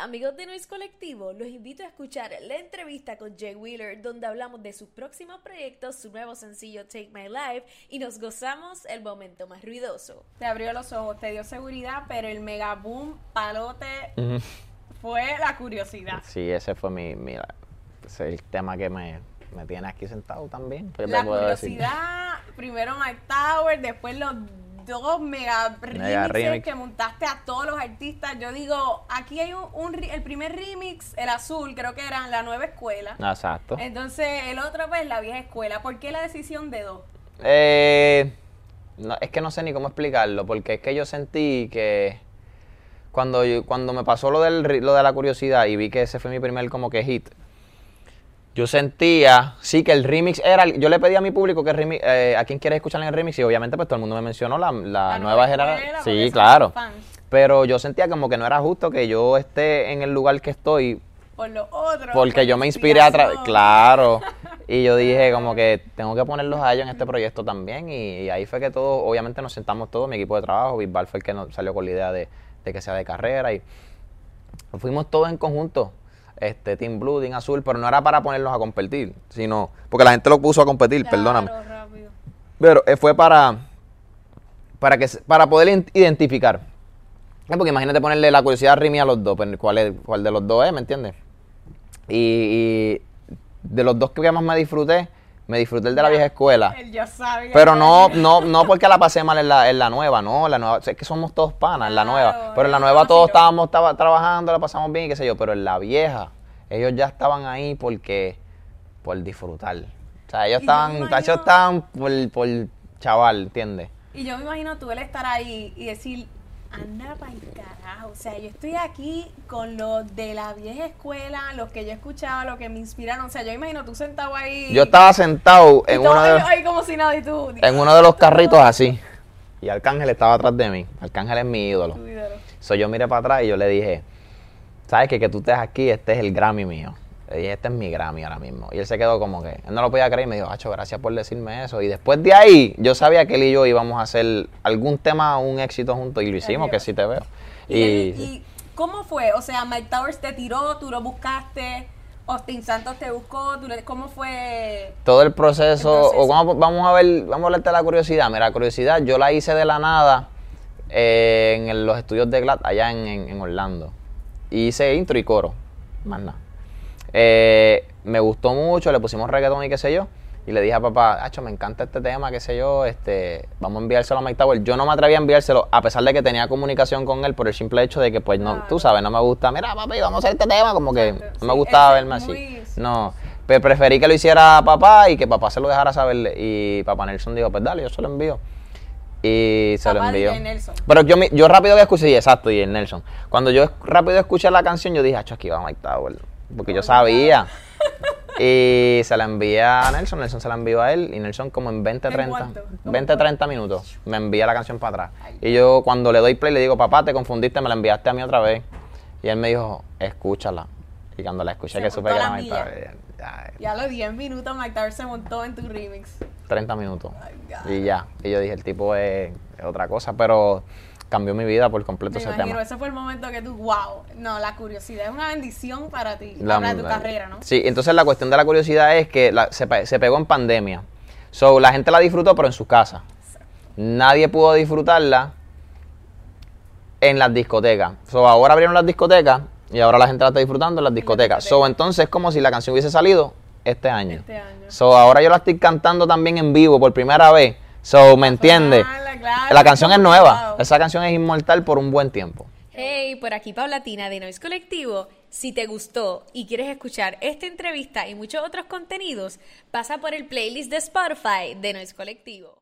amigos de Noise Colectivo, los invito a escuchar la entrevista con Jay Wheeler, donde hablamos de sus próximos proyectos, su nuevo sencillo Take My Life y nos gozamos el momento más ruidoso. Te abrió los ojos, te dio seguridad, pero el mega boom palote fue la curiosidad. Sí, ese fue mi, mi ese es el tema que me, me tiene aquí sentado también. ¿Qué te La decir? curiosidad, primero Mike Tower, después los dos mega, Mega remixes remix. que montaste a todos los artistas. Yo digo, aquí hay un, el primer remix, el azul, creo que era la nueva escuela. Exacto. Entonces, el otro pues la vieja escuela. ¿Por qué la decisión de dos? Eh, no, es que no sé ni cómo explicarlo, porque es que yo sentí que cuando, yo- cuando me pasó lo, del, lo de la curiosidad y vi que ese fue mi primer como que hit, yo sentía, sí, que el remix era, yo le pedí a mi público que el remix, eh, a quién quiere escuchar el remix y obviamente pues todo el mundo me mencionó la, la nueva escuela, generación. Sí, claro. Pero yo sentía como que no era justo que yo esté en el lugar que estoy Por lo otro. porque por yo me inspiré a través, claro. Y yo dije como que tengo que ponerlos a ellos en este proyecto también. Y, y ahí fue que todos, obviamente nos sentamos todos, mi equipo de trabajo, Bisbal fue el que nos salió con la idea de, de que sea de carrera. Y fuimos todos en conjunto, este Team Blue, Team Azul, pero no era para ponerlos a competir, sino, porque la gente lo puso a competir, Claro, perdóname. rápido. Pero eh, fue para, para, que, para poder identificar. Eh, Porque imagínate ponerle la curiosidad Rimi a los dos, pues, ¿cuál, es, cuál de los dos es, ¿me entiendes? Y, y de los dos que más me disfruté, me disfruté el de la vieja escuela. Él ya sabe. Pero no, no, no porque la pasé mal en la, en la nueva, no, la nueva, es que somos todos panas en la nueva. Claro, Pero en la nueva todos estábamos estaba, trabajando, la pasamos bien y qué sé yo, pero en la vieja, ellos ya estaban ahí porque, por disfrutar. O sea, ellos Y estaban, imagino- ellos estaban por, por chaval, ¿entiendes? Y yo me imagino tú el estar ahí y decir, anda para el carajo. O sea, yo estoy aquí con los de la vieja escuela, los que yo escuchaba, los que me inspiraron. O sea, yo imagino tú sentado ahí. Yo estaba sentado en uno de los, ahí como si nada y tú. en uno de los carritos así. Y Arcángel estaba atrás de mí. Arcángel es mi ídolo. Ídolo. So, yo miré para atrás y yo le dije, ¿sabes qué? Que tú estés aquí, este es el Grammy mío. Le dije, este es mi Grammy ahora mismo. Y él se quedó como que, él no lo podía creer y me dijo, Hacho, gracias por decirme eso. Y después de ahí, yo sabía que él y yo íbamos a hacer algún tema, un éxito juntos. Y lo hicimos, que sí te veo. Y, Y, él- y cómo fue? O sea, Mike Towers te tiró, tú lo buscaste, Austin Santos te buscó, tú le- ¿cómo fue? todo el proceso, El proceso. o vamos, vamos a ver, vamos a hablarte de la curiosidad. Mira, la curiosidad yo la hice de la nada eh, en los estudios de GLAD allá en, en- en Orlando. Y hice intro y coro, más nada. Eh, me gustó mucho, le pusimos reggaetón y qué sé yo. Y le dije a papá, Hacho, me encanta este tema, qué sé yo, este, vamos a enviárselo a Mike Tower. Yo no me atreví a enviárselo, a pesar de que tenía comunicación con él, por el simple hecho de que, pues, no, Claro. tú sabes, no me gusta, mira, papi, vamos a hacer este tema, como que Exacto, no me sí, gustaba verme así. muy- No, pero preferí que lo hiciera papá y que papá se lo dejara saber. Y papá Nelson dijo, pues dale, yo se lo envío. Y se lo envió. Pero yo, yo rápido que escuché, sí, exacto, y el Nelson. Cuando yo rápido escuché la canción, yo dije, acho, aquí va Mike Tower. Porque yo sabía. Y se la envié a Nelson, Nelson se la envió a él, y Nelson como en 20, ¿En 30, cuánto? ¿Cómo 20, fue? 30 minutos me envía la canción para atrás. Y yo cuando le doy play le digo, papá, te confundiste, me la enviaste a mí otra vez. Y él me dijo, escúchala. Y cuando la escuché Se que supe que era Mike. Tower, ya, a los 10 minutos Mike Towers se montó en tu remix. 30 minutos. Y ya. Y yo dije, el tipo es, es otra cosa, pero cambió mi vida por completo Me ese imagino, tema. ese fue el momento que tú, wow, no, la curiosidad es una bendición para ti, La- para tu la- carrera, ¿no? Sí, entonces la cuestión de la curiosidad es que la- se, pe- se pegó en pandemia. So, la gente la disfrutó, pero en su casa. Nadie pudo disfrutarla en las discotecas. So, ahora abrieron las discotecas y ahora la gente la está disfrutando en las discotecas. So, entonces es como si la canción hubiese salido este año. Este año. So, ahora yo la estoy cantando también en vivo por primera vez. So, ¿me entiendes? Claro, La canción es nueva. wow. Esa canción es inmortal por un buen tiempo. Hey, por aquí Paulatina de Noise Colectivo. Si te gustó y quieres escuchar esta entrevista y muchos otros contenidos, pasa por el playlist de Spotify de Noise Colectivo.